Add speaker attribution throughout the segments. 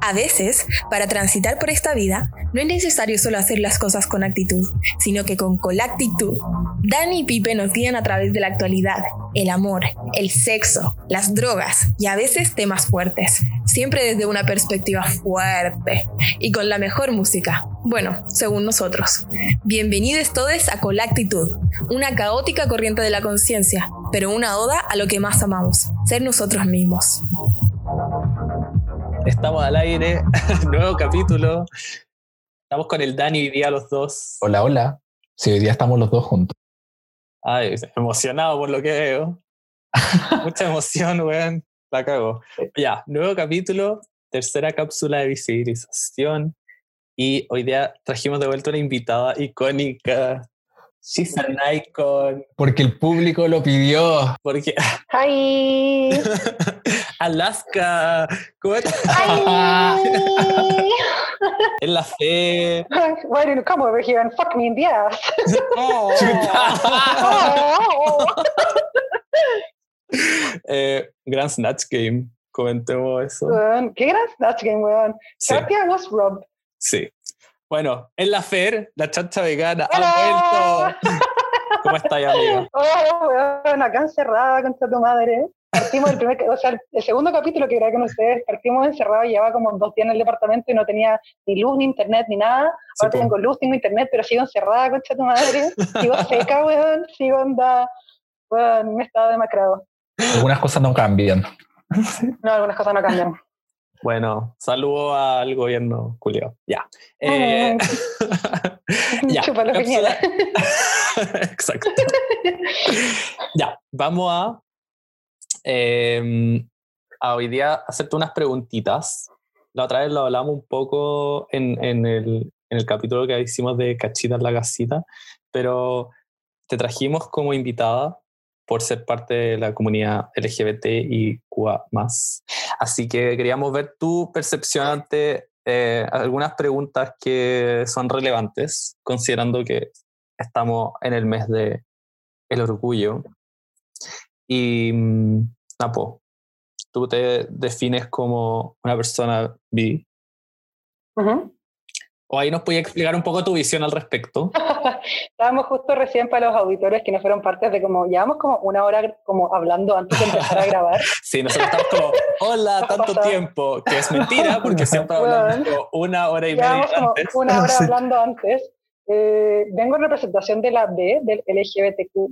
Speaker 1: A veces, para transitar por esta vida, no es necesario solo hacer las cosas con actitud, sino que con colactitud. Dani y Pipe nos guían a través de la actualidad, el amor, el sexo, las drogas y a veces temas fuertes, siempre desde una perspectiva fuerte y con la mejor música. Bueno, según nosotros. Bienvenidos todos a Colactitud, una caótica corriente de la conciencia, pero una oda a lo que más amamos, ser nosotros mismos.
Speaker 2: Estamos al aire, nuevo capítulo. Estamos con el Dani hoy día los dos.
Speaker 3: Hola, hola. Sí, hoy día estamos los dos juntos.
Speaker 2: Ay, emocionado por lo que veo. Mucha emoción, weón. La cago. Ya, nuevo capítulo, tercera cápsula de visibilización. Y hoy día trajimos de vuelta una invitada icónica. She's an icon.
Speaker 3: Porque el público lo pidió.
Speaker 2: Porque.
Speaker 4: Hi.
Speaker 2: Alaska. ¿Cómo estás? en la fe.
Speaker 4: Why didn't you come over here and fuck me in the ass?
Speaker 2: Oh.
Speaker 4: Oh.
Speaker 2: Eh, gran Snatch Game. Comentemos eso.
Speaker 4: Qué gran Snatch Game, weón.
Speaker 2: Sí.
Speaker 4: Katia was robbed.
Speaker 2: Sí. Bueno, en la FER, la chacha vegana ha
Speaker 4: Hola.
Speaker 2: vuelto. ¿Cómo estáis, amiga?
Speaker 4: Oh, weón, acá encerrada contra tu madre. Partimos el primer, o sea, el segundo capítulo que grabé con ustedes, partimos encerrados, llevaba como dos días en el departamento y no tenía ni luz, ni internet, ni nada. Ahora tengo luz, tengo internet, pero sigo encerrada contra tu madre. Sigo seca, weón, sigo onda. Weón, me estaba demacrado.
Speaker 3: Algunas cosas no cambian.
Speaker 4: No, algunas cosas no cambian.
Speaker 2: Bueno, saludo al gobierno, Julio. Ya. Eh, ya.
Speaker 4: Chúpalo,
Speaker 2: cápsula-. Exacto. ya, vamos a, eh, a hoy día hacerte unas preguntitas. La otra vez lo hablamos un poco en, en el, en el capítulo que hicimos de Cachita en la casita, pero te trajimos como invitada por ser parte de la comunidad LGBT y QA Así que queríamos ver tu percepción ante eh, algunas preguntas que son relevantes, considerando que estamos en el mes de el orgullo. Y, mm, Napo, tú te defines como una persona bi.
Speaker 4: Ujú.
Speaker 2: O ahí nos puedes explicar un poco tu visión al respecto.
Speaker 4: Estábamos justo recién para los auditores que no fueron partes de como, llevamos como una hora como hablando antes de empezar a grabar.
Speaker 2: Sí, nosotros estamos como, hola, tanto
Speaker 4: pasado.
Speaker 2: tiempo, que es mentira, porque siempre hablamos como una hora y media
Speaker 4: como
Speaker 2: antes.
Speaker 4: una hora
Speaker 3: Sí.
Speaker 4: hablando antes. Eh, vengo en representación de la B, del LGBTQ+,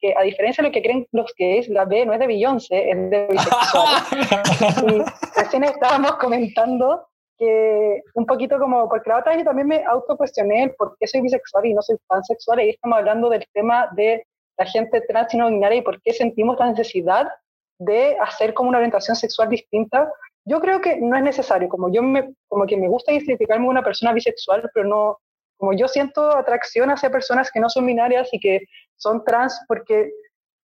Speaker 4: que a diferencia de lo que creen los gays, la B no es de Beyoncé, es de bisexual. y recién estábamos comentando que un poquito como, porque la otra vez yo también me autocuestioné el por qué soy bisexual y no soy pansexual, y estamos hablando del tema de la gente trans y no binaria y por qué sentimos la necesidad de hacer como una orientación sexual distinta. Yo creo que no es necesario, como yo me, como que me gusta identificarme como una persona bisexual, pero no, como yo siento atracción hacia personas que no son binarias y que son trans, porque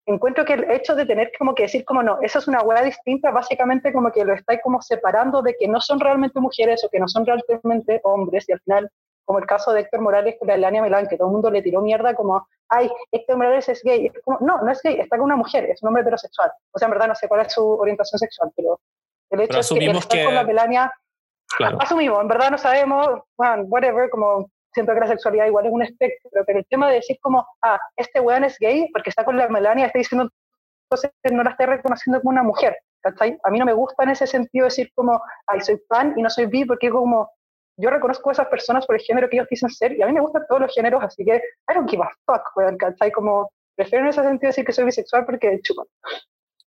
Speaker 4: encuentro que el hecho de tener como que decir como no, esa es una hueá distinta, básicamente como que lo estáis como separando de que no son realmente mujeres o que no son realmente hombres y al final, como el caso de Héctor Morales con la Elania Milán, que todo el mundo le tiró mierda como, ay, Héctor Morales es gay. Es como, no, no es gay, está con una mujer, es un hombre heterosexual. O sea, en verdad no sé cuál es su orientación sexual, pero el hecho
Speaker 2: Pero
Speaker 4: es que el estar
Speaker 2: que-
Speaker 4: con la Melania
Speaker 2: Claro.
Speaker 4: asumimos, en verdad no sabemos, bueno, whatever, como siento que la sexualidad igual es un espectro, pero el tema de decir como, ah, este weón es gay porque está con la Melania, está diciendo que no la está reconociendo como una mujer, ¿cachai? A mí no me gusta en ese sentido decir como, ay, soy pan y no soy bi, porque como, yo reconozco a esas personas por el género que ellos dicen ser, y a mí me gustan todos los géneros, así que, I don't give a fuck, weón, ¿cachai? Como, prefiero en ese sentido decir que soy bisexual porque chupan.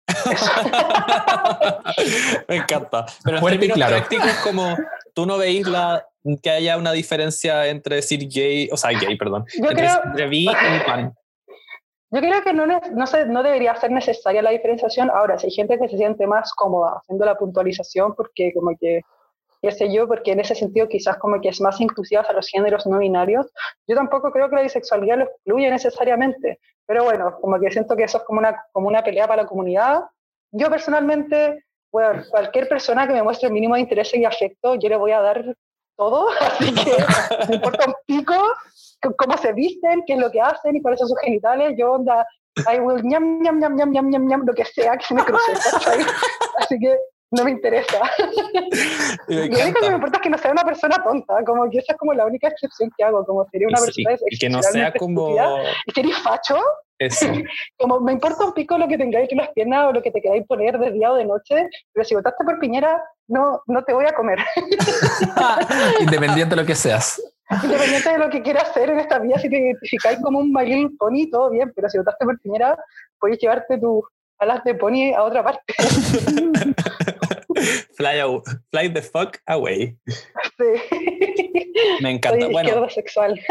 Speaker 2: Me encanta. Pero en términos
Speaker 3: claro.
Speaker 2: prácticos, como tú no veis la, que haya una diferencia entre decir gay, o sea, gay, perdón,
Speaker 4: Yo
Speaker 2: entre,
Speaker 4: creo-
Speaker 2: entre bi y pan.
Speaker 4: Yo creo que no, no, se- no debería ser necesaria la diferenciación. Ahora, si hay gente que se siente más cómoda haciendo la puntualización, porque como que, qué sé yo, porque en ese sentido quizás como que es más inclusiva a los géneros no binarios, yo tampoco creo que la bisexualidad lo excluya necesariamente. Pero bueno, como que siento que eso es como una, como una pelea para la comunidad. Yo personalmente, bueno, cualquier persona que me muestre el mínimo de interés y afecto, yo le voy a dar todo, así que me importa un pico cómo se visten, qué es lo que hacen y cuáles son sus genitales. Yo onda, I will ñam, ñam, ñam, ñam, ñam, ñam, ñam, lo que sea que se me cruce, ¿cachai? Así que no me interesa.
Speaker 2: Me
Speaker 4: Lo único que me importa es que no sea una persona tonta, como que esa es como la única excepción que hago, como sería una
Speaker 2: Y-
Speaker 4: persona
Speaker 2: y, y que no sea como.
Speaker 4: Y sería facho,
Speaker 2: eso.
Speaker 4: como me importa un pico lo que tengáis en las piernas o lo que te queráis poner de día o de noche, pero si votaste por Piñera, no, no te voy a comer.
Speaker 3: Independiente de lo que seas.
Speaker 4: Independiente de lo que quieras hacer en esta vida, si te identificáis como un My Little Pony, todo bien, pero si votaste por Piñera, puedes llevarte tus alas de pony a otra parte.
Speaker 2: Fly, fly the fuck away.
Speaker 4: Sí.
Speaker 2: Me encanta.
Speaker 4: Soy
Speaker 2: Bueno,
Speaker 4: sexual.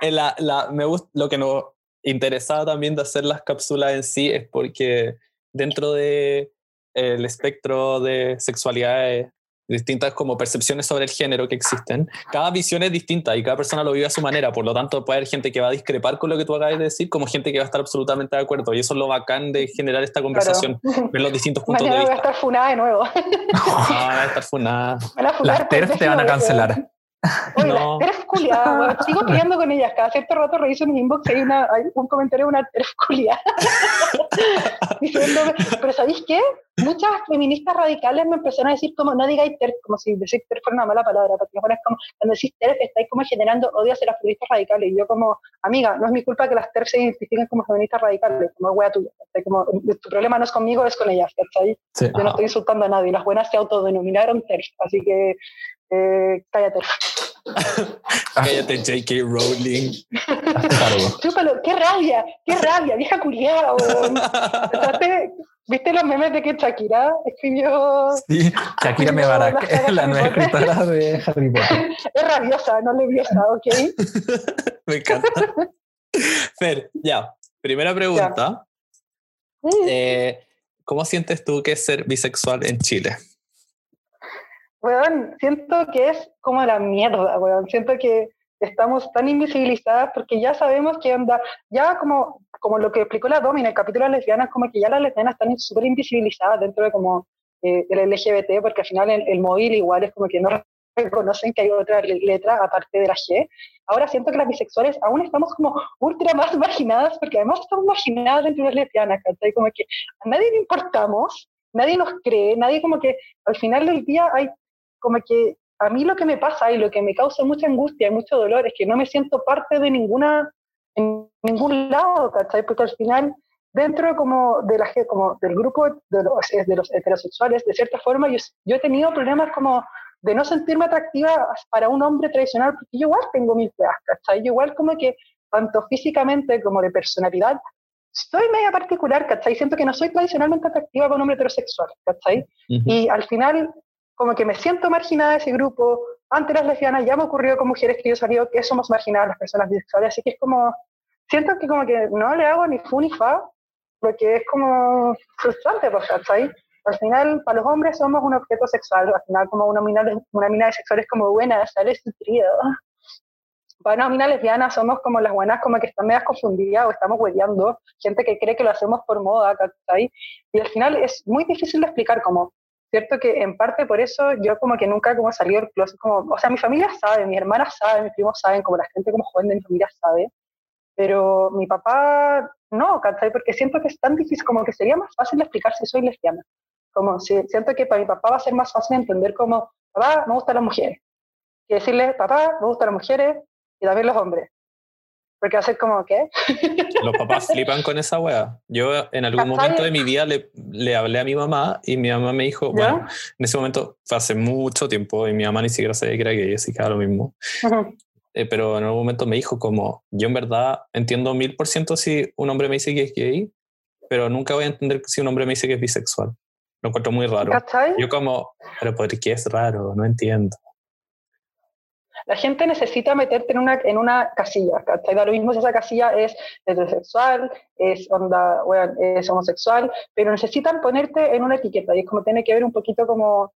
Speaker 2: Eh, la- la- me gust- lo que nos interesaba también de hacer las cápsulas en sí es porque dentro de el espectro de sexualidades distintas como percepciones sobre el género que existen, cada visión es distinta y cada persona lo vive a su manera, por lo tanto puede haber gente que va a discrepar con lo que tú acabas de decir como gente que va a estar absolutamente de acuerdo y eso es lo bacán de generar esta conversación,
Speaker 4: Claro.
Speaker 2: ver los distintos puntos de
Speaker 4: Mañana voy a
Speaker 2: vista.
Speaker 4: estar funada de nuevo.
Speaker 2: No, van a estar funadas.
Speaker 4: Me van a funar
Speaker 3: Las
Speaker 4: por
Speaker 3: TERF te van a cancelar.
Speaker 4: Oye,
Speaker 2: No.
Speaker 4: las TERF culiadas, weón. sigo peleando con ellas. Cada cierto rato reviso mi inbox y hay, una, hay un comentario de una TERF culiada. Diciéndome, pero ¿sabéis qué? Muchas feministas radicales me empezaron a decir como no digáis TERF, como si decir TERF fuera una mala palabra, porque ahora es como, cuando decís TERF estáis como generando odio hacia las feministas radicales. Y yo como, amiga, no es mi culpa que las TERF se identifiquen como feministas radicales, como wea tuya. Como, tu problema no es conmigo, es con ellas, ¿cachai?
Speaker 3: Sí.
Speaker 4: Yo no estoy insultando a nadie. Las buenas se autodenominaron TERF, así que eh, cállate.
Speaker 2: Cállate, J.K. Rowling.
Speaker 4: Chúpalo, qué rabia, qué rabia, vieja culiada, weón. ¿Pensaste- ¿Viste los memes de que Shakira escribió?
Speaker 3: Sí, Shakira me
Speaker 4: no,
Speaker 3: la, nueva escritora de Harry Potter.
Speaker 4: Es rabiosa, no leviosa, ¿ok?
Speaker 2: Me encanta. Fer, ya. Primera pregunta. Eh, ¿Cómo sientes tú que es ser bisexual en Chile?
Speaker 4: Weón, siento que es como la mierda, weón. Siento que estamos tan invisibilizadas porque ya sabemos que onda, ya como, como lo que explicó la Domi en el capítulo de las lesbianas, como que ya las lesbianas están súper invisibilizadas dentro de como eh, el LGBT, porque al final el, el móvil igual es como que no reconocen que hay otra le- letra aparte de la G. Ahora siento que las bisexuales aún estamos como ultra más marginadas, porque además estamos marginadas dentro de las lesbianas, ¿cachai? Como que a nadie le importamos, nadie nos cree, nadie como que al final del día hay como que a mí lo que me pasa y lo que me causa mucha angustia y mucho dolor es que no me siento parte de ninguna, en ningún lado, ¿cachai? Porque al final, dentro como, de la, como del grupo de los, de los heterosexuales, de cierta forma, yo, yo he tenido problemas como de no sentirme atractiva para un hombre tradicional, porque yo igual tengo mis feas, ¿cachai? Yo igual como que, tanto físicamente como de personalidad, soy media particular, ¿cachai? Siento que no soy tradicionalmente atractiva para un hombre heterosexual, ¿cachai? Y al final, como que me siento marginada de ese grupo. Antes las lesbianas ya me ocurrió con mujeres que yo salió que somos marginadas las personas bisexuales, así que es como, siento que como que no le hago ni fu ni fa, lo que es como frustrante, pues, ¿cachai? Al final, para los hombres somos un objeto sexual, al final como una mina, una mina de sexuales como buena, sale su trío. Para una mina lesbiana somos como las buenas como que están medias confundidas o estamos hueveando, gente que cree que lo hacemos por moda, ¿cachai? Y al final es muy difícil de explicar como, cierto que en parte por eso yo como que nunca como salí del closet, como, o sea, mi familia sabe, mis hermanas saben, mis primos saben, como la gente como joven de mi familia sabe, pero mi papá no, ¿cachai? Porque siento que es tan difícil, como que sería más fácil explicar si soy lesbiana. Como si, siento que para mi papá va a ser más fácil entender como, papá, me gustan las mujeres. Que decirle, papá, me gustan las mujeres y también los hombres. Porque va a ser como, ¿qué?
Speaker 2: Los papás flipan con esa wea. Yo en algún
Speaker 4: ¿Cachai?
Speaker 2: momento de mi vida le, le hablé a mi mamá y mi mamá me dijo,
Speaker 4: ¿Ya?
Speaker 2: bueno, en ese momento fue hace mucho tiempo y mi mamá ni siquiera sabía que era gay, así que era lo mismo.
Speaker 4: Ujú.
Speaker 2: Eh, pero en algún momento me dijo como, yo en verdad entiendo mil por ciento si un hombre me dice que es gay, pero nunca voy a entender si un hombre me dice que es bisexual. Lo encuentro muy raro.
Speaker 4: ¿Cachai?
Speaker 2: Yo como, pero ¿por qué es raro? No entiendo.
Speaker 4: La gente necesita meterte en una, en una casilla, ¿cachai? Da lo mismo si esa casilla es heterosexual, es onda, weón, es homosexual, pero necesitan ponerte en una etiqueta y es como tiene que ver un poquito como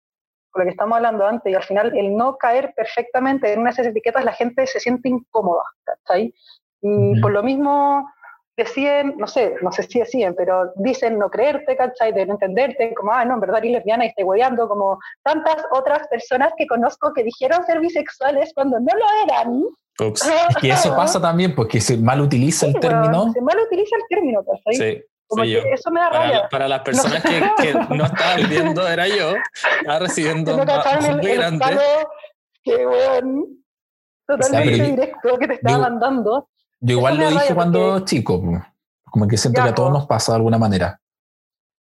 Speaker 4: con lo que estamos hablando antes y al final el no caer perfectamente en una de esas etiquetas la gente se siente incómoda, ¿cachai? Y por lo mismo deciden, no sé, no sé si deciden, pero dicen no creerte, ¿cachai? De no entenderte, como, ah, no, en verdad eres lesbiana y estoy hueveando, como tantas otras personas que conozco que dijeron ser bisexuales cuando no lo eran.
Speaker 2: Ups.
Speaker 3: Y eso pasa también porque se mal utiliza el
Speaker 4: Sí,
Speaker 3: término.
Speaker 4: weón, Se mal utiliza el término, ¿cachai?
Speaker 2: Sí.
Speaker 4: Como que eso me da
Speaker 2: Para,
Speaker 4: rabia.
Speaker 2: para las personas que, que no estaban viendo, era yo. Estaba recibiendo
Speaker 4: Que no el,
Speaker 2: muy
Speaker 4: el
Speaker 2: grande.
Speaker 4: palo que, weón, totalmente
Speaker 3: pero yo-
Speaker 4: directo que te estaba
Speaker 3: yo-
Speaker 4: mandando.
Speaker 3: Yo igual lo dije cuando chico, como que siento que a todos nos pasa de alguna manera.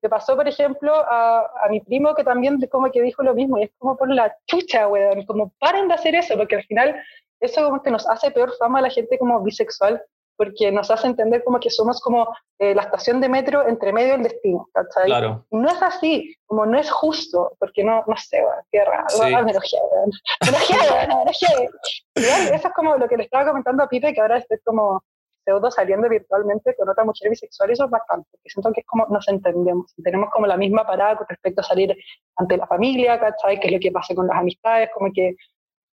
Speaker 4: Le pasó, por ejemplo, a, a mi primo que también como que dijo lo mismo, y es como por la chucha, weón, como paren de hacer eso, porque al final eso como que nos hace peor fama a la gente como bisexual, porque nos hace entender como que somos como eh, la estación de metro entre medio del destino, ¿cachai?
Speaker 2: Claro.
Speaker 4: No es así, como no es justo, porque no, no sé, qué raro,
Speaker 2: Sí.
Speaker 4: Ah, me enojé, weón, me enojé, weón, me enojé. Igual, eso es como lo que le estaba comentando a Pipe, que ahora estoy como pseudo saliendo virtualmente con otra mujer bisexual, y eso es bastante, porque siento que es como nos entendemos, tenemos como la misma parada con respecto a salir ante la familia, ¿cachai? Que es lo que pasa con las amistades, como que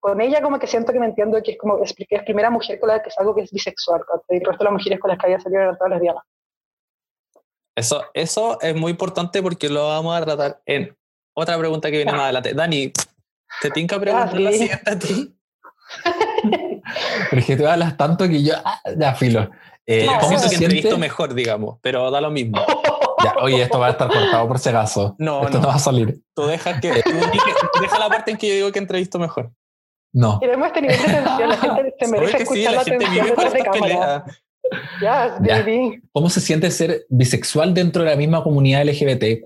Speaker 4: con ella como que siento que me entiendo que es como, es, que es primera mujer con la que salgo que es bisexual, ¿cachai? Y el resto de las mujeres con las que había salido eran todas lesbianas.
Speaker 2: Eso, eso es muy importante porque lo vamos a tratar en otra pregunta que viene más adelante. Dani, ¿te tinca preguntar la
Speaker 4: sí.
Speaker 2: siguiente a ti?
Speaker 3: Pero es que tú hablas tanto que yo, ah, ya filo. Eh,
Speaker 4: No,
Speaker 3: ¿Cómo
Speaker 2: Siento
Speaker 3: se
Speaker 2: que
Speaker 3: siente?
Speaker 2: entrevisto mejor, digamos, pero da lo mismo.
Speaker 3: Ya, oye, esto va a estar cortado por si acaso.
Speaker 2: No,
Speaker 3: esto no.
Speaker 2: no.
Speaker 3: va a salir.
Speaker 2: Tú dejas que, tú deja la parte en que yo digo que entrevisto mejor.
Speaker 3: No.
Speaker 4: Queremos este nivel de tensión, la gente se merece
Speaker 2: que sí,
Speaker 4: escuchar
Speaker 2: la gente vive por
Speaker 4: detrás de cámara. Ya. baby.
Speaker 3: ¿Cómo se siente ser bisexual dentro de la misma comunidad LGBT?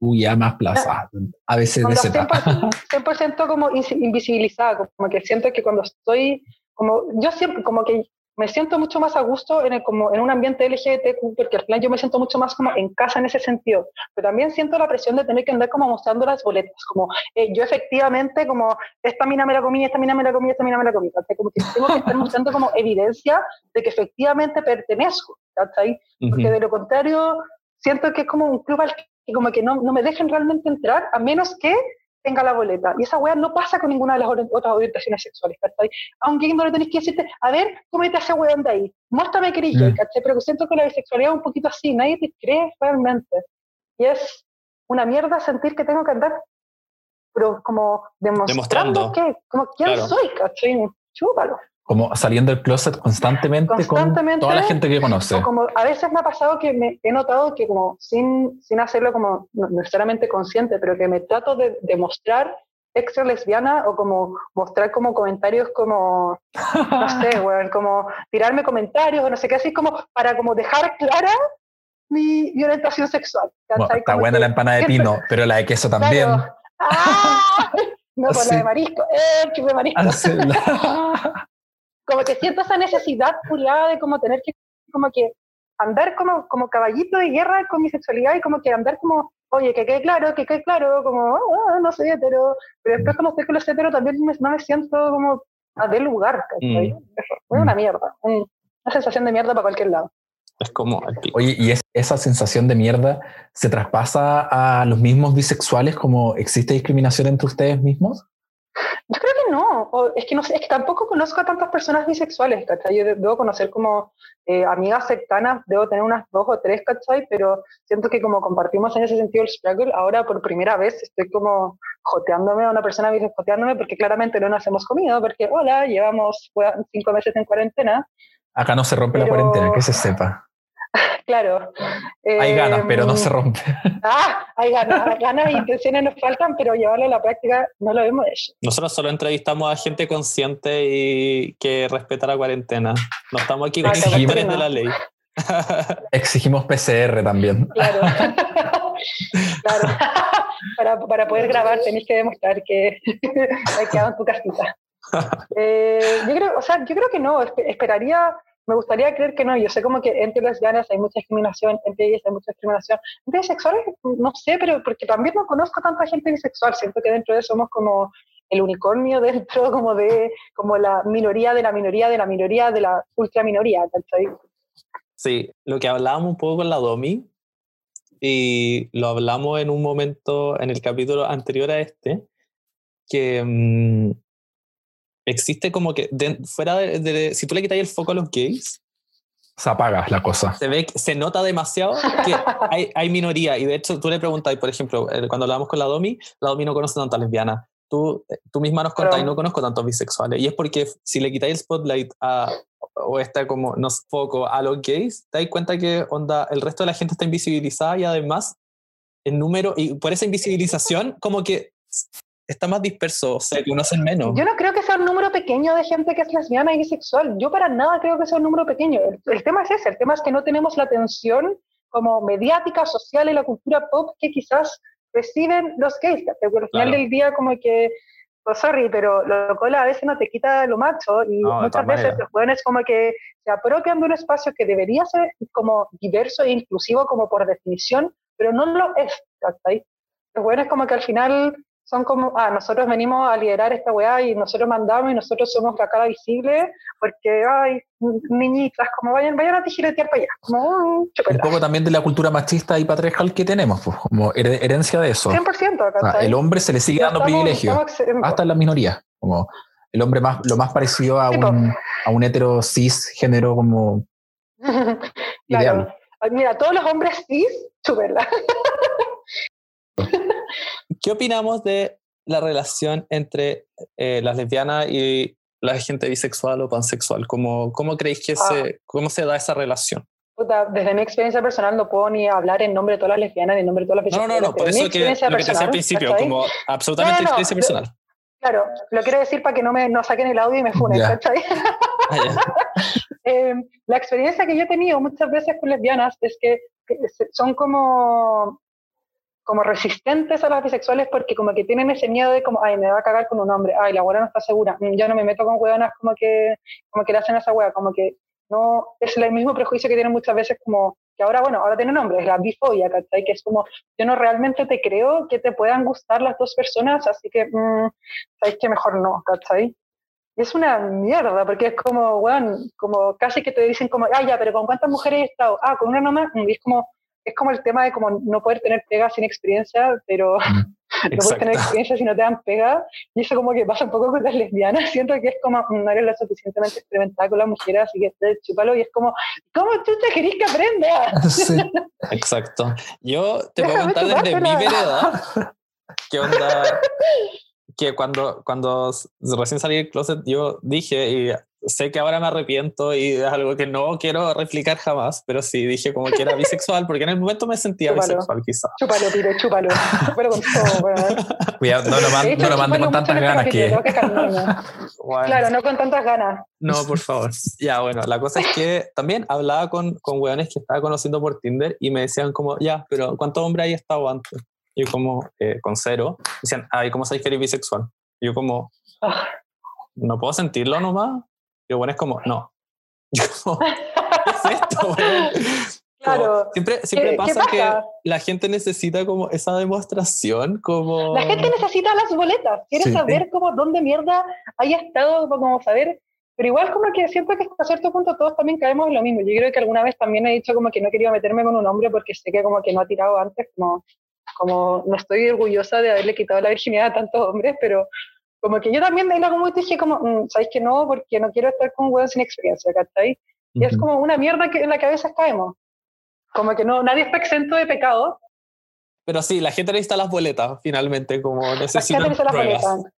Speaker 3: ya más plaza. A veces de
Speaker 4: Cuando
Speaker 3: Z.
Speaker 4: 100%, 100% como invisibilizada, como que siento que cuando estoy, como yo siempre, como que me siento mucho más a gusto en, el, como en un ambiente LGBTQ, porque al final yo me siento mucho más como en casa en ese sentido, pero también siento la presión de tener que andar como mostrando las boletas, como eh, yo efectivamente, como esta mina me la comí, esta mina me la comí, esta mina me la comí, ¿cachai? como que tengo que estar mostrando como evidencia de que efectivamente pertenezco, ¿cachai? porque de lo contrario siento que es como un club al que como que no, no me dejan realmente entrar a menos que tenga la boleta. Y esa weá no pasa con ninguna de las otras orientaciones sexuales, ¿cachai? A un gay no le tenés que decirte, a ver, cómete a ese weón de ahí, muéstrame que eres gay,
Speaker 3: Mm.
Speaker 4: ¿cachai? Pero que siento que la bisexualidad es un poquito así, nadie te cree realmente. Y es una mierda sentir que tengo que andar, pero como demostrando,
Speaker 2: Demostrando.
Speaker 4: que, como quién
Speaker 2: Claro.
Speaker 4: soy, ¿cachai? Chúpalo.
Speaker 3: Como saliendo del closet constantemente,
Speaker 4: Constantemente.
Speaker 3: con toda la gente que conoce.
Speaker 4: Como a veces me ha pasado que me he notado que como sin, sin hacerlo como no necesariamente consciente, pero que me trato de, de mostrar extra lesbiana o como mostrar como comentarios como, no sé, weón, como tirarme comentarios o no sé qué, así como para como dejar clara mi, mi orientación sexual.
Speaker 3: Bueno, está
Speaker 4: Como
Speaker 3: buena
Speaker 4: que
Speaker 3: la empanada de pino, pero la de queso también.
Speaker 4: Claro. ¡Ah! No, por
Speaker 3: Sí.
Speaker 4: la de marisco. ¡Eh, chupe marisco!
Speaker 3: Hazla.
Speaker 4: como que siento esa necesidad furiada de como tener que como que andar como, como caballito de guerra con mi sexualidad y como que andar como, oye, que quede claro, que quede claro, como, "Ah, no soy hetero, pero después cuando estoy con los heteros también me- no me siento como a del lugar, ¿cachai?
Speaker 2: Mm.
Speaker 4: Es una mierda, un- una sensación de mierda para cualquier lado.
Speaker 2: Es como.
Speaker 3: Oye, ¿y es- esa sensación de mierda se traspasa a los mismos bisexuales como existe discriminación entre ustedes mismos?
Speaker 4: Yo creo que no, o es que no sé, es que tampoco conozco a tantas personas bisexuales, ¿cachai? Yo de- debo conocer como eh, amigas cercanas, debo tener unas dos o tres, ¿cachai? Pero siento que como compartimos en ese sentido el struggle, ahora por primera vez estoy como joteándome a una persona joteándome porque claramente no nos hemos comido, porque hola, llevamos cinco meses en cuarentena,
Speaker 3: Acá no se rompe la cuarentena, que se sepa.
Speaker 4: claro.
Speaker 3: Hay ganas, pero no
Speaker 4: Em,
Speaker 3: se rompe.
Speaker 4: Ah, hay ganas, ganas e intenciones nos faltan, pero llevarlo a la práctica no lo hemos hecho.
Speaker 2: Nosotros solo entrevistamos a gente consciente y que respeta la cuarentena. No estamos aquí con
Speaker 4: Ah,
Speaker 2: infractores
Speaker 4: bueno.
Speaker 2: de la ley.
Speaker 3: Exigimos PCR también.
Speaker 4: Claro. claro. para, para poder grabar tenéis que demostrar que hay quedado en tu casita. Eh, yo, creo, o sea, yo creo que no, espe- esperaría, me gustaría creer que no. Yo sé como que entre lesbianas hay mucha discriminación, entre ellas hay mucha discriminación. Entre bisexuales, no sé, pero porque también no conozco tanta gente bisexual. Siento que dentro de eso somos como el unicornio dentro como de como la minoría de la minoría de la minoría de la ultra minoría.
Speaker 2: Sí, lo que hablábamos un poco con la Domi, y lo hablamos en un momento en el capítulo anterior a este, que mm, existe como que de- fuera de, de- si tú le quitas el foco a los gays,
Speaker 3: Se apaga la cosa.
Speaker 2: se ve, se nota demasiado que hay, hay minoría. Y de hecho, tú le preguntas, por ejemplo, eh, cuando hablamos con la Domi, la Domi no conoce tantas lesbianas. Tú, eh, tú misma nos contáis,
Speaker 4: Claro.
Speaker 2: no conozco tantos bisexuales. Y es porque si le quitáis el spotlight a o esta como no foco a los gays, te das cuenta que onda, el resto de la gente está invisibilizada y además el número, y por esa invisibilización, como que está más disperso, se conocen menos.
Speaker 4: Yo no creo que sea un número pequeño de gente que es lesbiana y bisexual. Yo para nada creo que sea un número pequeño. El, el tema es ese, el tema es que no tenemos la atención como mediática, social y la cultura pop que quizás reciben los gays. Porque al final
Speaker 2: Claro.
Speaker 4: del día como que, pues sorry, pero lo cola a veces no te quita lo macho y
Speaker 2: No,
Speaker 4: muchas veces los jóvenes como que se apropian de un espacio que debería ser como diverso e inclusivo como por definición, pero no lo es, ¿cachai? Los jóvenes como que al final son como, ah, nosotros venimos a liderar esta weá y nosotros mandamos y nosotros somos la cara visible porque, ay, niñitas, como vayan, vayan a tijiretear para allá. Como,
Speaker 3: Un poco también de la cultura machista y patriarcal que tenemos, pues, como her- herencia de eso.
Speaker 4: 100%,
Speaker 3: O el hombre se le sigue dando
Speaker 4: estamos-
Speaker 3: privilegio,
Speaker 4: estamos excedendo.
Speaker 3: hasta en las minorías. Como el hombre más, lo más parecido a un, a un hetero cis género como ideal.
Speaker 4: claro. Mira, todos los hombres cis, chúpenla.
Speaker 2: ¿Qué opinamos de la relación entre eh, las lesbianas y la gente bisexual o pansexual? ¿Cómo, cómo creéis que
Speaker 4: Ah.
Speaker 2: se, cómo se da esa relación?
Speaker 4: Desde mi experiencia personal no puedo ni hablar en nombre de todas las lesbianas ni en nombre de todas las
Speaker 2: No, no, no,
Speaker 4: bisexuales,
Speaker 2: por eso que lo que te decía al
Speaker 4: personal,
Speaker 2: principio, como absolutamente
Speaker 4: No, no, no,
Speaker 2: experiencia
Speaker 4: yo-
Speaker 2: personal.
Speaker 4: Claro, lo quiero decir para que no me no saquen el audio y me funen,
Speaker 3: Ya.
Speaker 4: ¿cachai?
Speaker 2: Ah, ya.
Speaker 4: Eh, la experiencia que yo he tenido muchas veces con lesbianas es que, que son como, como resistentes a las bisexuales porque como que tienen ese miedo de como, ay, me va a cagar con un hombre, ay, la abuela no está segura, mm, yo no me meto con hueonas como que, como que le hacen esa hueá, como que no, es el mismo prejuicio que tienen muchas veces como, que ahora, bueno, ahora tiene nombre, es la bifobia, ¿cachai? Que es como, yo no realmente te creo que te puedan gustar las dos personas, así que, mm, sabéis que mejor no, ¿cachai? Es una mierda, porque es como, weón, como casi que te dicen como, ah, ya, pero ¿con cuántas mujeres he estado? Ah, con una nomás. Y es como, es como el tema de como no poder tener pega sin experiencia, pero no puedes tener experiencia si no te dan pega. Y eso como que pasa un poco con las lesbianas. Siento que es como, mm, no eres lo suficientemente experimentada con las mujeres, así que eh, chúpalo. Y es como, ¿cómo tú te querés que aprenda?
Speaker 3: Sí.
Speaker 2: Exacto. Yo te puedo
Speaker 4: Déjame
Speaker 2: contar desde mi vereda qué onda, que cuando, cuando recién salí del closet yo dije, y sé que ahora me arrepiento y es algo que no quiero replicar jamás, pero sí dije como que era bisexual, porque en el momento me sentía
Speaker 4: Chúpalo.
Speaker 2: bisexual quizá.
Speaker 4: Chúpalo, piro, chúpalo. Chúpalo con todo, weón.
Speaker 3: Cuidado, no lo, man-
Speaker 4: hecho,
Speaker 3: no lo mande con tantas
Speaker 4: este
Speaker 3: ganas
Speaker 4: capítulo,
Speaker 3: que...
Speaker 4: que.
Speaker 2: Bueno.
Speaker 4: Claro, no con tantas ganas.
Speaker 2: No, por favor. Ya, bueno, la cosa es que también hablaba con, con weones que estaba conociendo por Tinder y me decían como, ya, pero ¿cuántos hombres hay estado antes? Y yo como, eh, con cero. Decían, ay, ¿cómo sabes que eres bisexual? Y yo como,
Speaker 4: Ah.
Speaker 2: ¿no puedo sentirlo nomás? Y el weón es como, no. Yo como, ¿qué es esto? Como,
Speaker 4: Claro.
Speaker 2: siempre siempre
Speaker 4: ¿Qué- qué
Speaker 2: pasa que
Speaker 4: pasa?
Speaker 2: la gente necesita como esa demostración, como...
Speaker 4: La gente necesita las boletas, quiere
Speaker 3: Sí.
Speaker 4: saber cómo, dónde mierda haya estado, como saber, pero igual como que siento que hasta cierto punto todos también caemos en lo mismo. Yo creo que alguna vez también he dicho como que no quería meterme con un hombre porque sé que como que no ha tirado antes, como, como no estoy orgullosa de haberle quitado la virginidad a tantos hombres, pero como que yo también algún momento dije como, mm, ¿sabéis que no? Porque no quiero estar con un weón sin experiencia, ¿cachai? Y es
Speaker 3: Ujú.
Speaker 4: como una mierda que, en la que a veces caemos. Como que no, nadie está exento de pecado,
Speaker 2: Pero sí, la gente necesita las boletas, finalmente, como
Speaker 4: la
Speaker 2: necesitan
Speaker 4: las
Speaker 2: pruebas.
Speaker 4: boletas.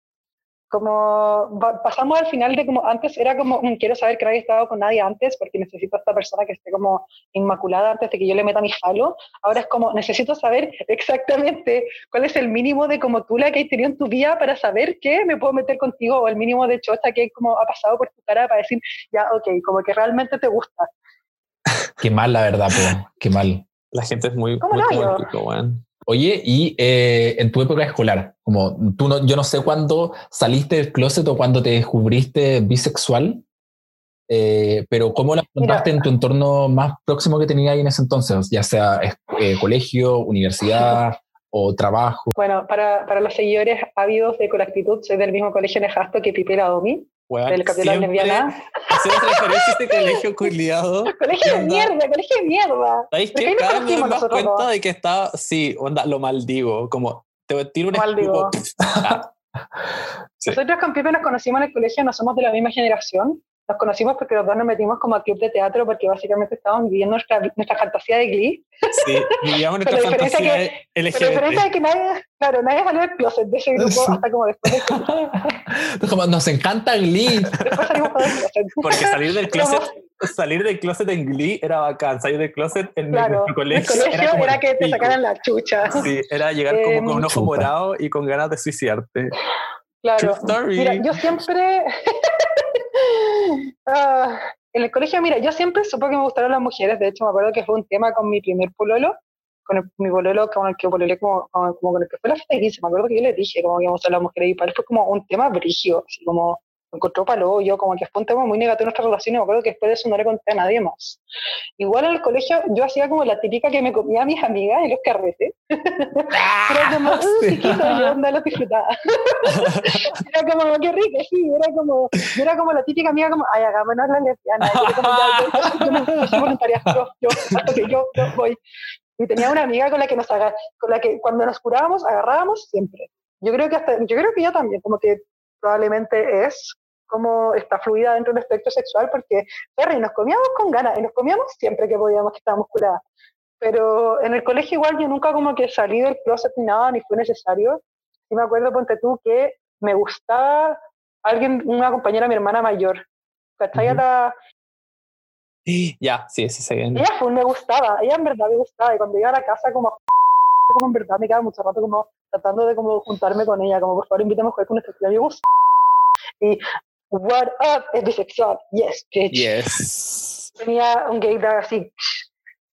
Speaker 4: Como pasamos al final de como antes era como "Mm, quiero saber que no haya estado con nadie antes porque necesito a esta persona que esté como inmaculada antes de que yo le meta mi falo. Ahora es como necesito saber exactamente cuál es el mínimo de como tú la que has tenido en tu vida para saber que me puedo meter contigo o el mínimo de chocha que como ha pasado por tu cara para decir ya ok como que realmente te gusta.
Speaker 3: Qué mal, la verdad, po. Qué mal.
Speaker 2: La gente es muy,
Speaker 4: ¿Cómo
Speaker 2: muy
Speaker 4: no,
Speaker 2: como el
Speaker 4: yo?
Speaker 2: pico, weón.
Speaker 3: Oye, y eh, en tu época escolar, como tú no, yo no sé cuándo saliste del closet o cuándo te descubriste bisexual, eh, pero ¿cómo lo afrontaste en tu entorno más próximo que tenías ahí en ese entonces? Ya sea eh, colegio, universidad o trabajo.
Speaker 4: Bueno, para, para los seguidores ávidos de Colactitud, soy del mismo colegio nefasto que Pipera Domi,
Speaker 2: Weón,
Speaker 4: del
Speaker 2: siempre
Speaker 4: lesbiana.
Speaker 2: hacemos referencia a este colegio culiado.
Speaker 4: Colegio de mierda, colegio de mierda.
Speaker 2: ¿Sabéis
Speaker 4: ¿De
Speaker 2: qué? Cada vez me
Speaker 4: nosotros
Speaker 2: cuenta de que está, sí, onda, lo maldigo, como te tiro un
Speaker 4: Maldigo.
Speaker 2: escupo. Sí.
Speaker 4: Nosotros con Pipe nos conocimos en el colegio, no somos de la misma generación, nos conocimos porque los dos nos metimos como a club de teatro porque básicamente estábamos viviendo nuestra, nuestra fantasía de Glee.
Speaker 2: Sí, vivíamos nuestra
Speaker 4: Pero la diferencia
Speaker 2: fantasía
Speaker 4: que- Pero la diferencia
Speaker 2: LGBT.
Speaker 4: es que nadie, claro, nadie salió del closet de ese grupo
Speaker 3: Sí.
Speaker 4: hasta como después de
Speaker 3: Como, Nos encanta Glee.
Speaker 4: después salimos todos del closet.
Speaker 2: Porque salir del closet, salir del closet en Glee era bacán. Salir del closet en
Speaker 4: Claro, el
Speaker 2: colegio, era,
Speaker 4: que te sacaran la chucha.
Speaker 2: Sí, era llegar como con un ojo
Speaker 3: Chupa.
Speaker 2: morado y con ganas de suicidarte.
Speaker 4: Claro.
Speaker 2: True story.
Speaker 4: Mira, yo siempre. Ah, en el colegio, mira, yo siempre supe que me gustaron las mujeres. De hecho, me acuerdo que fue un tema con mi primer pololo, con el- mi pololo con el que pololé como, como, con el que fue la fiesta de 15. Me acuerdo que yo le dije como que me gustan las mujeres y para él fue como un tema brígido, así como encontró palo yo, como que fue un tema muy negativo en nuestra relación y me acuerdo que después de eso no le conté a nadie más. Igual en el colegio yo hacía como la típica que me comía a mis amigas en los carretes. Era como, uh,
Speaker 3: Sí.
Speaker 4: chiquito, yo onda lo disfrutaba. era como, qué rico, sí, era como, yo era como la típica amiga como, ay, hagámonos la lesbiana. Yo como, yo, yo, yo, yo soy voluntaria, yo, yo, yo, yo voy. Y tenía una amiga con la que nos aga- con la que cuando nos curábamos, agarrábamos siempre. Yo creo que hasta, yo creo que ella también, como que probablemente es como está fluida dentro del aspecto sexual, porque, Ferry, nos comíamos con ganas, y nos comíamos siempre que podíamos, que estábamos curadas. Pero en el colegio igual yo nunca como que salí del closet ni nada, ni fue necesario. Y me acuerdo, ponte tú, que me gustaba alguien, una compañera mi hermana mayor. ¿Cachai? A
Speaker 3: Ujú.
Speaker 4: la-
Speaker 2: ya, sí, sí, viene.
Speaker 4: ella full me gustaba, ella en verdad me gustaba. Y cuando iba a la casa, como, como en verdad me quedaba mucho rato como tratando de como juntarme con ella, como por favor invítame a jugar con nuestros amigos. Y what up, es bisexual, yes, bitch.
Speaker 2: Yes.
Speaker 4: Tenía un gay tag así,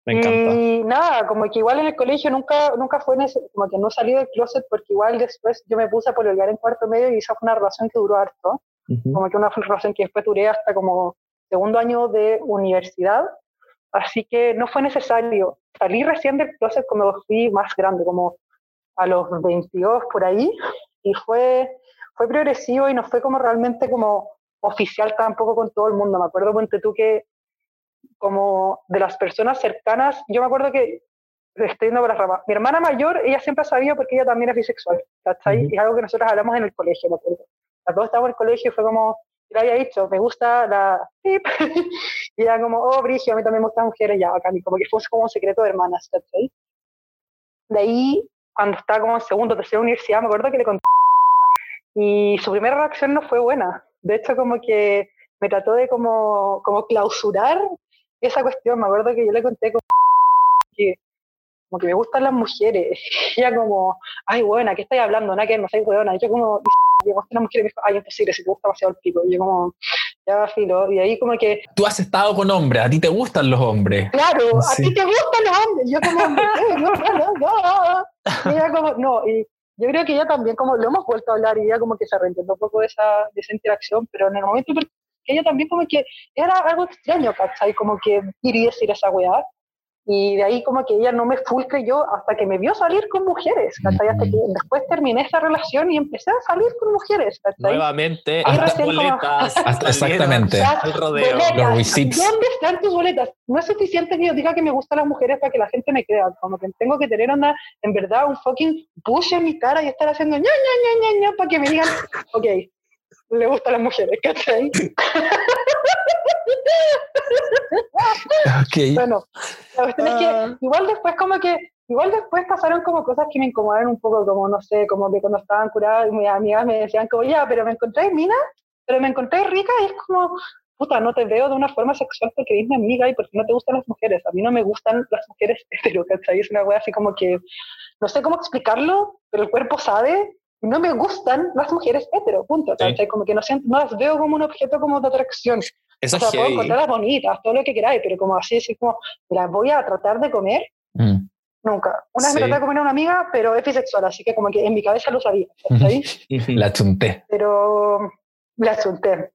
Speaker 2: Me encanta.
Speaker 4: Y nada, como que igual en el colegio nunca, nunca fue nece- como que no salí del closet porque igual después yo me puse a pololear en cuarto medio y esa fue una relación que duró harto.
Speaker 2: Ujú.
Speaker 4: Como que una relación que después duré hasta como segundo año de universidad. Así que no fue necesario. Salí recién del closet cuando fui más grande, como a los 22 por ahí. Y fue, fue progresivo y no fue como realmente como oficial tampoco con todo el mundo. Me acuerdo, ponte tú, que como de las personas cercanas, yo me acuerdo que estoy yendo por las ramas. Mi hermana mayor, ella siempre ha sabido porque ella también es bisexual, ¿cachai?
Speaker 2: Ujú.
Speaker 4: Y es algo que nosotros hablamos en el colegio, me acuerdo. Las dos estábamos en el colegio y fue como, le había dicho, me gusta la y ella como, oh, Brigio, a mí también me gustan mujeres, ya, bacán. Y como que fue como un secreto de hermanas, ¿cachai? De ahí, cuando estaba como en segundo, tercera universidad, me acuerdo que le conté. Y su primera reacción no fue buena. De hecho, como que me trató de como, como clausurar esa cuestión. Me acuerdo que yo le conté como que, como que me gustan las mujeres. Y ella como, ay, buena, ¿qué estáis hablando? Nada que no soy huevona. Y yo como, "Y me gustan las mujeres. Y me dijo, ay, imposible, si te gusta demasiado el pico. Y yo como, ya, filo. Y ahí como que,
Speaker 3: Tú has estado con hombres, a ti te gustan los hombres.
Speaker 4: claro, a
Speaker 3: Sí.
Speaker 4: ti te gustan los hombres. Y yo como, "Eh, no, no, no". Y ella como, no. Y yo creo que ella también, como lo hemos vuelto a hablar, y ella como que se reentendió un poco de esa, de esa interacción, pero en el momento porque ella también como que era algo extraño, ¿cachai? Como que y decir esa weá. Y de ahí como que ella no me full creyó hasta que me vio salir con mujeres, ¿cachai? Hasta que después terminé esa relación y empecé a salir con mujeres, ¿cachai?
Speaker 2: Nuevamente,
Speaker 4: Ahí
Speaker 2: las
Speaker 4: recién como-
Speaker 2: boletas.
Speaker 3: Hasta-
Speaker 2: salieron
Speaker 3: exactamente.
Speaker 2: al rodeo.
Speaker 4: Boletas. ¿Dónde están tus boletas? No es suficiente que yo diga que me gustan las mujeres para que la gente me crea. Como que tengo que tener una, en verdad, un fucking push en mi cara y estar haciendo ña, ña, ña, ña, ña, para que me digan, ok, le gustan las mujeres, ¿cachai?
Speaker 3: Ok.
Speaker 4: Bueno, la cuestión es
Speaker 2: Ah.
Speaker 4: que igual después como que, igual después pasaron como cosas que me incomodaron un poco, como no sé, como que cuando estaban curadas mis amigas me decían como, ya, pero me encontré mina, pero me encontré rica y es como, puta, no te veo de una forma sexual porque eres mi amiga y porque no te gustan las mujeres. A mí no me gustan las mujeres hetero, ¿cachai? Es una wea así como que, no sé cómo explicarlo, pero el cuerpo sabe. No me gustan las mujeres hetero, punto.
Speaker 2: Sí.
Speaker 4: Como que no, siento, no las veo como un objeto como de atracción.
Speaker 2: Eso
Speaker 4: O sea, puedo encontrarlas bonitas, todo lo que queráis, pero como así, así como, las voy a tratar de comer,
Speaker 3: Mm.
Speaker 4: nunca. Una vez me
Speaker 2: Sí.
Speaker 4: traté de comer a una amiga, pero es bisexual, así que como que en mi cabeza lo sabía.
Speaker 3: La chunté.
Speaker 4: pero le asunté.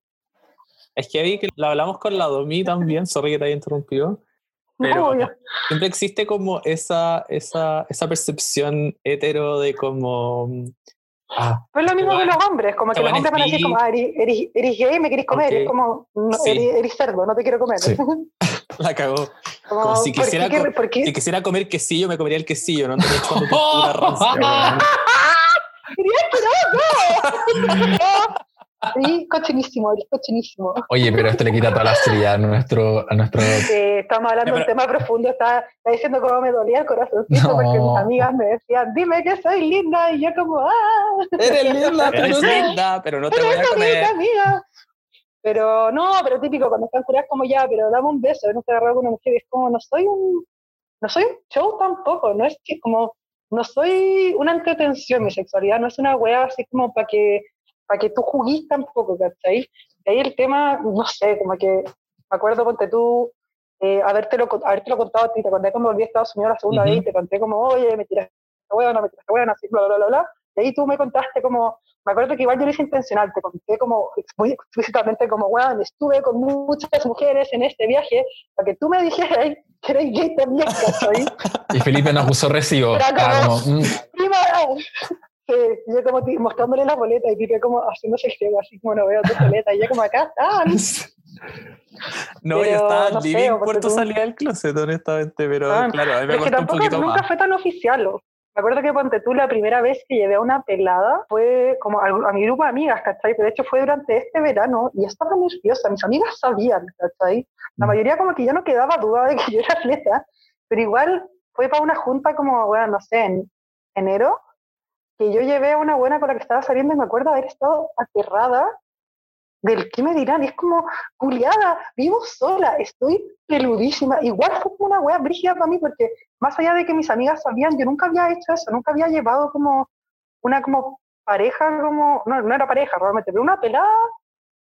Speaker 2: Es heavy que lo hablamos con la Domi también, sorry que te haya interrumpido. Pero
Speaker 4: No, obvio.
Speaker 2: siempre existe como esa, esa, esa percepción hetero de como. Ah,
Speaker 4: Pero es lo mismo que los hombres, como que los hombres van a decir como, ah, eres, eres, eres gay, me querés comer, es como, no,
Speaker 2: Sí.
Speaker 4: eres, eres cerdo, no te quiero comer.
Speaker 3: Sí.
Speaker 2: la cagó.
Speaker 4: Como,
Speaker 2: Como si
Speaker 4: ¿por qué
Speaker 2: quisiera
Speaker 4: qué-
Speaker 2: Si quisiera comer quesillo, me comería el quesillo, no andaría echando textura rancia.
Speaker 4: ¡Quería asqueroso! Sí, cochinísimo, eres cochinísimo.
Speaker 3: Oye, pero esto le quita toda la seriedad a nuestro... A nuestro...
Speaker 4: Eh, estamos hablando de un tema profundo, está, está, diciendo cómo me dolía el corazoncito
Speaker 3: No.
Speaker 4: porque mis amigas me decían, dime que soy linda, y yo como, ah,
Speaker 3: Eres linda, pero
Speaker 2: Eres
Speaker 3: no.
Speaker 2: linda, pero no te
Speaker 4: pero
Speaker 2: voy a
Speaker 4: es
Speaker 2: comer.
Speaker 4: bonita, amiga. Pero no, pero típico, cuando están curadas como ya, pero dame un beso, no te agarrado con una mujer, es como, no soy un, no soy un show tampoco, no es que como, no soy una entretención, mi sexualidad no es una wea así como para que, para que tú juguís tampoco, ¿cachai? Y ahí el tema, no sé, como que, me acuerdo, ponte tú, eh, habértelo, habértelo contado a ti, te conté cuando volví a Estados Unidos la segunda
Speaker 3: Ujú.
Speaker 4: vez y te conté como, oye, me tiraste esta hueá, me tiraste hueá, así, bla, bla, bla, bla. Y ahí tú me contaste como, me acuerdo que igual yo lo hice intencional, te conté como muy explícitamente como, weón, estuve con muchas mujeres en este viaje, para que tú me dijeras que eres gay también, ¿cachai?
Speaker 3: Y Felipe nos puso recibo.
Speaker 4: Pero acá
Speaker 3: Ah,
Speaker 4: no.
Speaker 3: como, mm,
Speaker 4: ¡Prima! Sí, yo como mostrándole la boleta y Pipe como haciéndose el ciego, así como no veo tu boleta, y yo como acá están.
Speaker 2: No, yo
Speaker 4: Pero,
Speaker 2: estaba
Speaker 4: no sé,
Speaker 2: living
Speaker 4: ponte
Speaker 2: Puerto
Speaker 4: tú.
Speaker 2: Salida del closet, honestamente, pero
Speaker 4: Ah,
Speaker 2: claro, a mí me
Speaker 4: Es que
Speaker 2: un
Speaker 4: tampoco
Speaker 2: poquito
Speaker 4: nunca
Speaker 2: más.
Speaker 4: fue tan oficial. Me acuerdo que ponte tú la primera vez que llevé a una pelada fue como a, a mi grupo de amigas, ¿cachai? Pero de hecho fue durante este verano y yo estaba nerviosa, mis amigas sabían, ¿cachai? La
Speaker 3: Mm.
Speaker 4: mayoría como que ya no quedaba duda de que yo era atleta, pero igual fue para una junta como, bueno, no sé, en enero, que yo llevé a una buena con la que estaba saliendo y me acuerdo haber estado aterrada del qué me dirán, y es como, culiada, vivo sola, estoy peludísima, igual fue como una wea brígida para mí, porque más allá de que mis amigas sabían, yo nunca había hecho eso, nunca había llevado como una como pareja, como, no, no era pareja realmente, pero una pelada,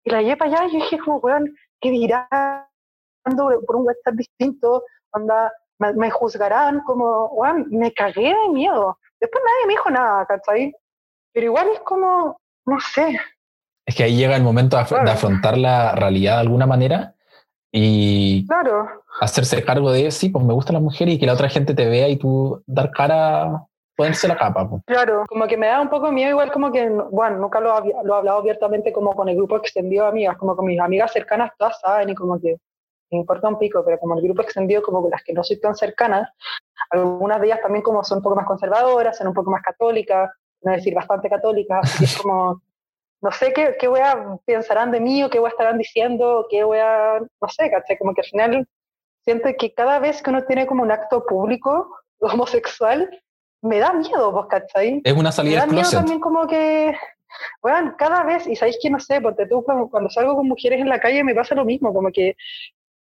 Speaker 4: y la llevé para allá y yo dije como, weón, ¿qué dirán? Por un WhatsApp distinto, onda, me, me juzgarán, como, weón, me cagué de miedo. Después nadie me dijo nada, ¿cachai? Pero igual es como, no sé,
Speaker 3: Es que ahí llega el momento de, af- de
Speaker 4: Claro.
Speaker 3: afrontar la realidad de alguna manera y
Speaker 4: claro,
Speaker 3: hacerse cargo de, sí, pues me gustan las mujeres y que la otra gente te vea y tú dar cara, ponerse la capa. pues.
Speaker 4: Claro, como que me da un poco miedo, igual como que, bueno, nunca lo, había- lo he hablado abiertamente como con el grupo extendido de amigas, como con mis amigas cercanas todas saben y como que me importa un pico, pero como el grupo extendido, como las que no soy tan cercanas, algunas de ellas también como son un poco más conservadoras, son un poco más católicas, no decir bastante católicas, así que es como, no sé qué, qué wea pensarán de mí o qué wea estarán diciendo, qué wea, no sé, ¿cachai? Como que al final siento que cada vez que uno tiene como un acto público homosexual, me da miedo, ¿vos cachai?
Speaker 3: Es una
Speaker 4: Me
Speaker 3: salida
Speaker 4: da
Speaker 3: del
Speaker 4: miedo
Speaker 3: closet.
Speaker 4: también como que, bueno, cada vez, y sabéis que no sé, porque tú cuando, cuando salgo con mujeres en la calle me pasa lo mismo, como que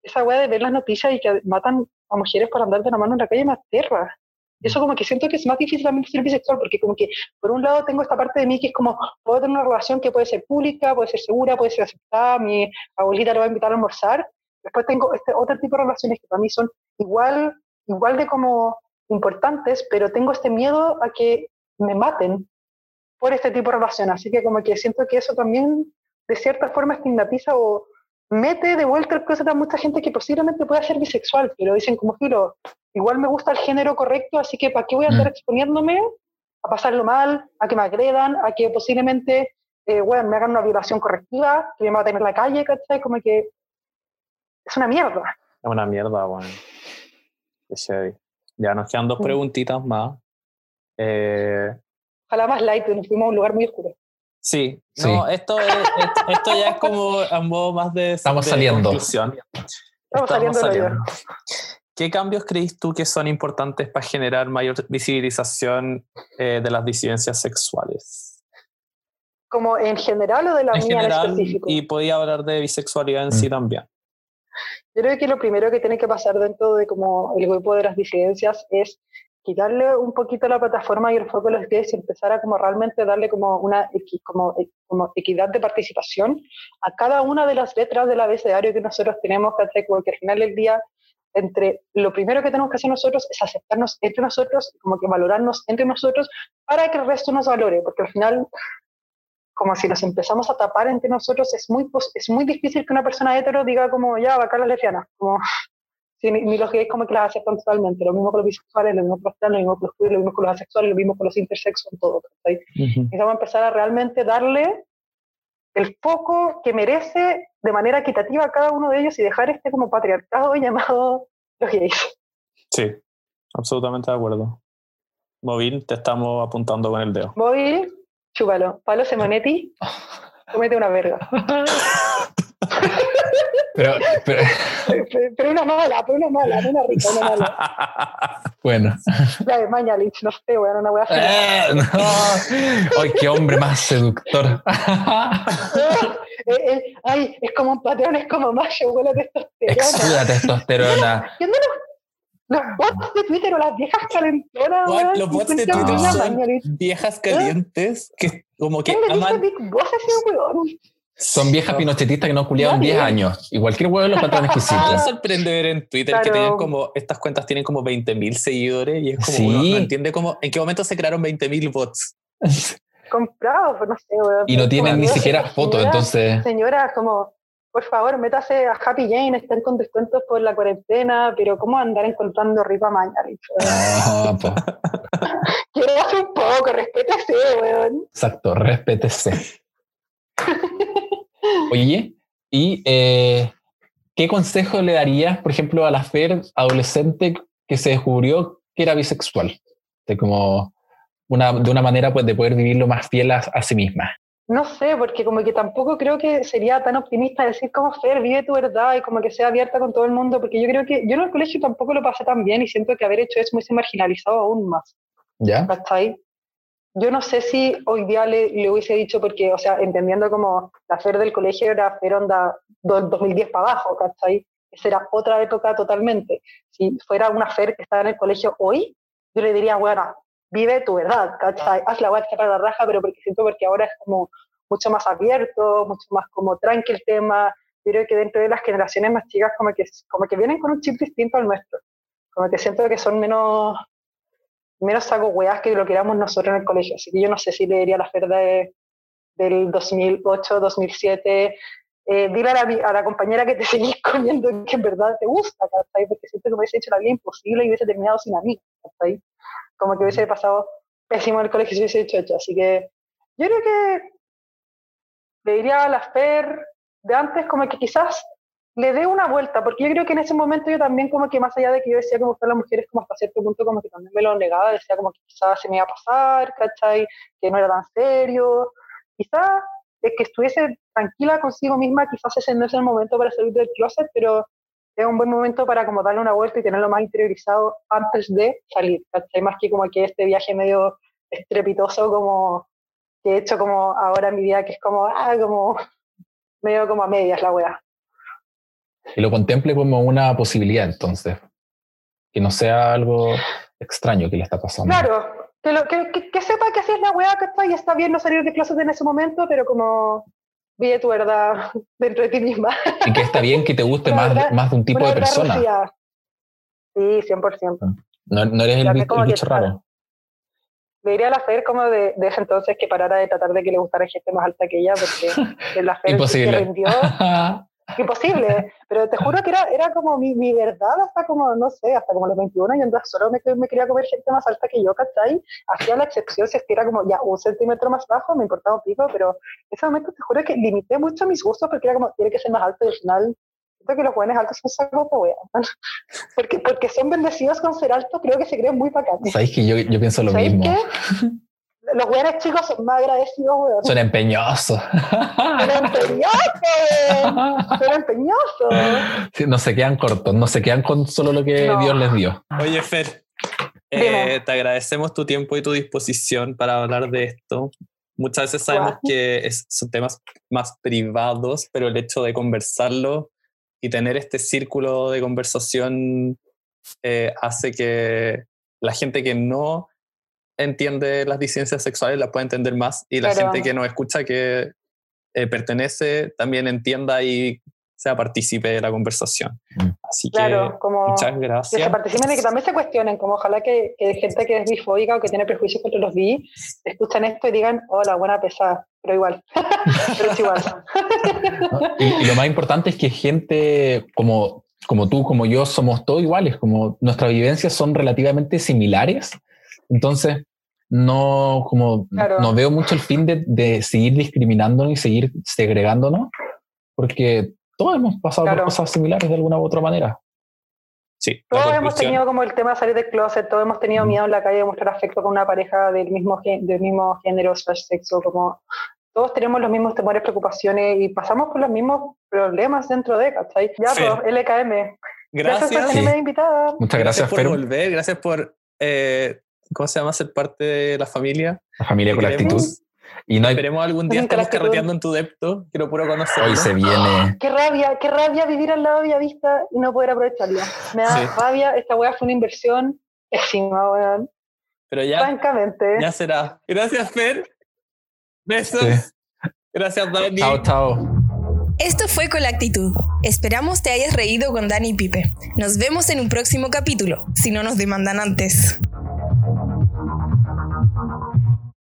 Speaker 4: esa weá de ver las noticias y que matan a mujeres por andar de la mano en la calle me aterra. Eso como que siento que es más difícil también ser bisexual, porque como que por un lado tengo esta parte de mí que es como, puedo tener una relación que puede ser pública, puede ser segura, puede ser aceptada, mi abuelita le va a invitar a almorzar. Después tengo este otro tipo de relaciones que para mí son igual, igual de como importantes, pero tengo este miedo a que me maten por este tipo de relación. Así que como que siento que eso también de cierta forma estigmatiza o mete de vuelta el closet a mucha gente que posiblemente pueda ser bisexual, pero dicen como giro, igual me gusta el género correcto, así que ¿para qué voy a andar
Speaker 3: Mm.
Speaker 4: exponiéndome a pasarlo mal, a que me agredan, a que posiblemente eh, bueno, me hagan una violación correctiva, que me maten en la calle, ¿cachai? Como que es una mierda.
Speaker 2: Es una mierda, heavy. Ya nos quedan dos
Speaker 4: Mm.
Speaker 2: preguntitas más. Eh,
Speaker 4: Ojalá más light, nos fuimos a un lugar muy oscuro.
Speaker 2: Sí,
Speaker 3: Sí.
Speaker 2: no, esto, es, esto, ya es como a modo más de,
Speaker 3: Estamos
Speaker 2: de
Speaker 3: saliendo.
Speaker 2: conclusión.
Speaker 4: Estamos saliendo del hoyo.
Speaker 2: ¿Qué cambios crees tú que son importantes para generar mayor visibilización eh, de las disidencias sexuales?
Speaker 4: Como en general o de la
Speaker 2: en
Speaker 4: mía en
Speaker 2: general,
Speaker 4: específico.
Speaker 2: y podía hablar de bisexualidad en sí
Speaker 3: Mm.
Speaker 2: también.
Speaker 4: Yo creo que lo primero que tiene que pasar dentro de como el grupo de las disidencias es quitarle un poquito la plataforma y el foco a los gays y empezar a como realmente darle como una equi- como, e- como equidad de participación a cada una de las letras del abecedario que nosotros tenemos, ¿cachai? Como que al final del día, entre lo primero que tenemos que hacer nosotros es aceptarnos entre nosotros, como que valorarnos entre nosotros para que el resto nos valore, porque al final como si nos empezamos a tapar entre nosotros, es muy, es muy difícil que una persona hetero diga como, ya, bacán las lesbianas, como, sí, ni, ni los gays como que las aceptan totalmente, lo mismo con los bisexuales, lo mismo con los trans, lo mismo con los queer, lo mismo con los asexuales, lo mismo con los intersexos, todo, ¿cachai? Necesitamos empezar a realmente darle el foco que merece de manera equitativa a cada uno de ellos y dejar este como patriarcado llamado los gays.
Speaker 2: Sí, absolutamente de acuerdo. Móvil, te estamos apuntando con el dedo.
Speaker 4: Móvil, chúpalo. Palo Simonetti, comete una verga.
Speaker 3: Pero, pero,
Speaker 4: Pero una mala, pero una mala, no una rica, una mala.
Speaker 3: bueno.
Speaker 4: La de Mañalich, no sé, weón, una wea fea.
Speaker 3: Eh, no. Ay, qué hombre más seductor.
Speaker 4: Eh, eh, ay, es como un patrón, es como macho, huele a testosterona.
Speaker 3: Exuda testosterona.
Speaker 4: ¿Qué onda los, los bots de Twitter o las viejas calentonas?
Speaker 2: What?
Speaker 4: weón?
Speaker 2: Los bots de Twitter
Speaker 4: una
Speaker 2: son
Speaker 4: Mañalich.
Speaker 2: viejas calientes que como que
Speaker 4: ¿Quién le dice
Speaker 2: aman.
Speaker 4: Big Boss a ese weón?
Speaker 3: Son viejas pinochetistas que no culiaron 10
Speaker 4: Nadie.
Speaker 3: años. Y cualquier huevo los patrones
Speaker 2: Me
Speaker 3: exquisitos.
Speaker 2: sorprende ver en Twitter que tienen como, estas cuentas tienen como 20.000 seguidores y es como
Speaker 3: Sí.
Speaker 2: uno no entiende cómo, en qué momento se crearon 20.000 bots.
Speaker 4: Comprado, pues no sé, weón.
Speaker 3: Y no tienen
Speaker 4: Como,
Speaker 3: ni siquiera fotos,
Speaker 4: señora,
Speaker 3: entonces.
Speaker 4: Señora, como, por favor, métase a Happy Jane, están con descuentos por la cuarentena, pero ¿cómo andar encontrando ripa?
Speaker 3: No, po.
Speaker 4: Quiero hacer un poco, respétase, weón.
Speaker 3: Exacto, respétese. Oye, ¿y eh, qué consejo le darías, por ejemplo, a la Fer adolescente que se descubrió que era bisexual? De como una, de una manera pues, de poder vivirlo más fiel a, a sí misma.
Speaker 4: No sé, porque como que tampoco creo que sería tan optimista decir como Fer, vive tu verdad y como que sea abierta con todo el mundo, porque yo creo que yo en el colegio tampoco lo pasé tan bien y siento que haber hecho eso me hubiese marginalizado aún más.
Speaker 3: ¿Ya?
Speaker 4: ¿cachai? Yo no sé si hoy día le, le hubiese dicho, porque, o sea, entendiendo como la FER del colegio era FER onda do- 2010 para abajo, ¿cachai? Esa era otra época totalmente. Si fuera una FER que está en el colegio hoy, yo le diría, bueno, vive tu verdad, ¿cachai? Haz la guardia para la raja, pero porque siento porque ahora es como mucho más abierto, mucho más como tranqui el tema. Yo creo que dentro de las generaciones más chicas como que, como que vienen con un chip distinto al nuestro. Como que siento que son menos menos saco weas que lo que éramos nosotros en el colegio. Así que yo no sé si le diría la Fer de, del 2008, 2007. Eh, dile a la, a la compañera que te seguís comiendo que en verdad te gusta, ¿cachai? Porque siento que hubiese hecho la vida imposible y hubiese terminado sin amigos, ¿cachai? Como que hubiese pasado pésimo en el colegio si hubiese hecho esto. Así que yo creo que le diría a la Fer de antes como que quizás le dé una vuelta, porque yo creo que en ese momento yo también como que más allá de que yo decía que me las mujeres, como hasta cierto punto como que también me lo negaba, decía como que quizás se me iba a pasar, ¿cachai? Que no era tan serio. Quizás es que estuviese tranquila consigo misma, quizás ese no es el momento para salir del closet, pero es un buen momento para como darle una vuelta y tenerlo más interiorizado antes de salir, ¿cachai? Más que como que este viaje medio estrepitoso como que he hecho como ahora en mi vida, que es como, ah, como medio como a medias la wea.
Speaker 3: Y lo contemple como una posibilidad, entonces. Que no sea algo extraño que le está pasando.
Speaker 4: Claro, que, lo, que, que, que sepa que así es la weá, ¿cachai? Y está bien no salir de clases en ese momento, pero como vive tu verdad dentro de ti misma.
Speaker 3: Y que está bien que te guste más,
Speaker 4: verdad-
Speaker 3: más de un tipo de persona.
Speaker 4: rocía. Sí, 100%.
Speaker 3: No, no eres el,
Speaker 4: que
Speaker 3: el
Speaker 4: que
Speaker 3: bicho
Speaker 4: está-
Speaker 3: raro.
Speaker 4: Le diría a la Fer como de, de ese entonces que parara de tratar de que le gustara gente más alta que ella, porque la Fer que
Speaker 3: Imposible.
Speaker 4: rindió. Imposible, pero te juro que era, era como mi, mi verdad hasta como, no sé, hasta como los 21 y entonces solo me, me quería comer gente más alta que yo, ¿cachai? Hacía la excepción si es que era como ya un centímetro más bajo, me importaba un pico, pero en ese momento te juro que limité mucho mis gustos porque era como, tiene que ser más alto y al final siento que los jóvenes altos son sacos de wea. Porque, porque son bendecidos con ser altos, creo que se creen muy bacanes.
Speaker 3: Sabéis que yo, yo pienso lo
Speaker 4: ¿Sabéis
Speaker 3: mismo.
Speaker 4: qué? Los jóvenes chicos son más agradecidos, weón.
Speaker 3: Son empeñosos.
Speaker 4: Son empeñosos, son empeñosos.
Speaker 3: Sí, no se quedan cortos, no se quedan con solo lo que
Speaker 4: No.
Speaker 3: Dios les dio.
Speaker 2: Oye, Fer, eh, te agradecemos tu tiempo y tu disposición para hablar de esto. Muchas veces sabemos que es- son temas más privados, pero el hecho de conversarlo y tener este círculo de conversación eh, hace que la gente que no entiende las disidencias sexuales la pueda entender más y la gente que nos escucha que eh, pertenece también entienda y sea partícipe de la conversación.
Speaker 3: Mm.
Speaker 2: Así que
Speaker 4: Claro, como
Speaker 2: muchas
Speaker 4: que se
Speaker 2: gracias.
Speaker 4: participen y que también se cuestionen, como ojalá que, que gente que es bifóbica o que tiene prejuicios contra los bi, escuchan esto y digan, hola, buena pesada, pero igual, pero es igual.
Speaker 3: Y, y lo más importante es que gente como, como tú, como yo, somos todos iguales, como nuestras vivencias son relativamente similares. Entonces, no, como,
Speaker 4: Claro.
Speaker 3: no veo mucho el fin de, de seguir discriminándonos y seguir segregándonos, porque todos hemos pasado
Speaker 4: Claro.
Speaker 3: por cosas similares de alguna u otra manera.
Speaker 2: Sí,
Speaker 4: Todos hemos tenido como el tema de salir del closet, todos hemos tenido
Speaker 3: Mm.
Speaker 4: miedo en la calle de mostrar afecto con una pareja del mismo, del mismo género, slash sexo, como todos tenemos los mismos temores, preocupaciones y pasamos por los mismos problemas dentro de, ¿cachai? Ya,
Speaker 2: Fer.
Speaker 4: pues, LKM.
Speaker 2: Gracias.
Speaker 4: por tenerme de invitada.
Speaker 3: Muchas gracias,
Speaker 2: por
Speaker 3: Fer,
Speaker 2: volver, gracias por, eh, ¿cómo se llama? Ser parte de la familia.
Speaker 3: la familia con
Speaker 2: Te
Speaker 3: actitud. Y no hay,
Speaker 2: Esperemos algún día
Speaker 4: actitud.
Speaker 2: carreteando en tu depto. Quiero puro conocerlo.
Speaker 3: hoy se viene.
Speaker 4: Qué rabia, qué rabia vivir al lado de Villavista y no poder aprovecharla. Me da
Speaker 2: Sí.
Speaker 4: rabia, esta weá fue una inversión pésima, weón.
Speaker 2: Pero ya,
Speaker 4: Francamente.
Speaker 2: ya será. Gracias, Fer. Besos.
Speaker 3: Sí.
Speaker 2: Gracias, Dani.
Speaker 3: Chao, chao.
Speaker 1: Esto fue con la actitud. Esperamos te hayas reído con Dani y Pipe. Nos vemos en un próximo capítulo, si no nos demandan antes.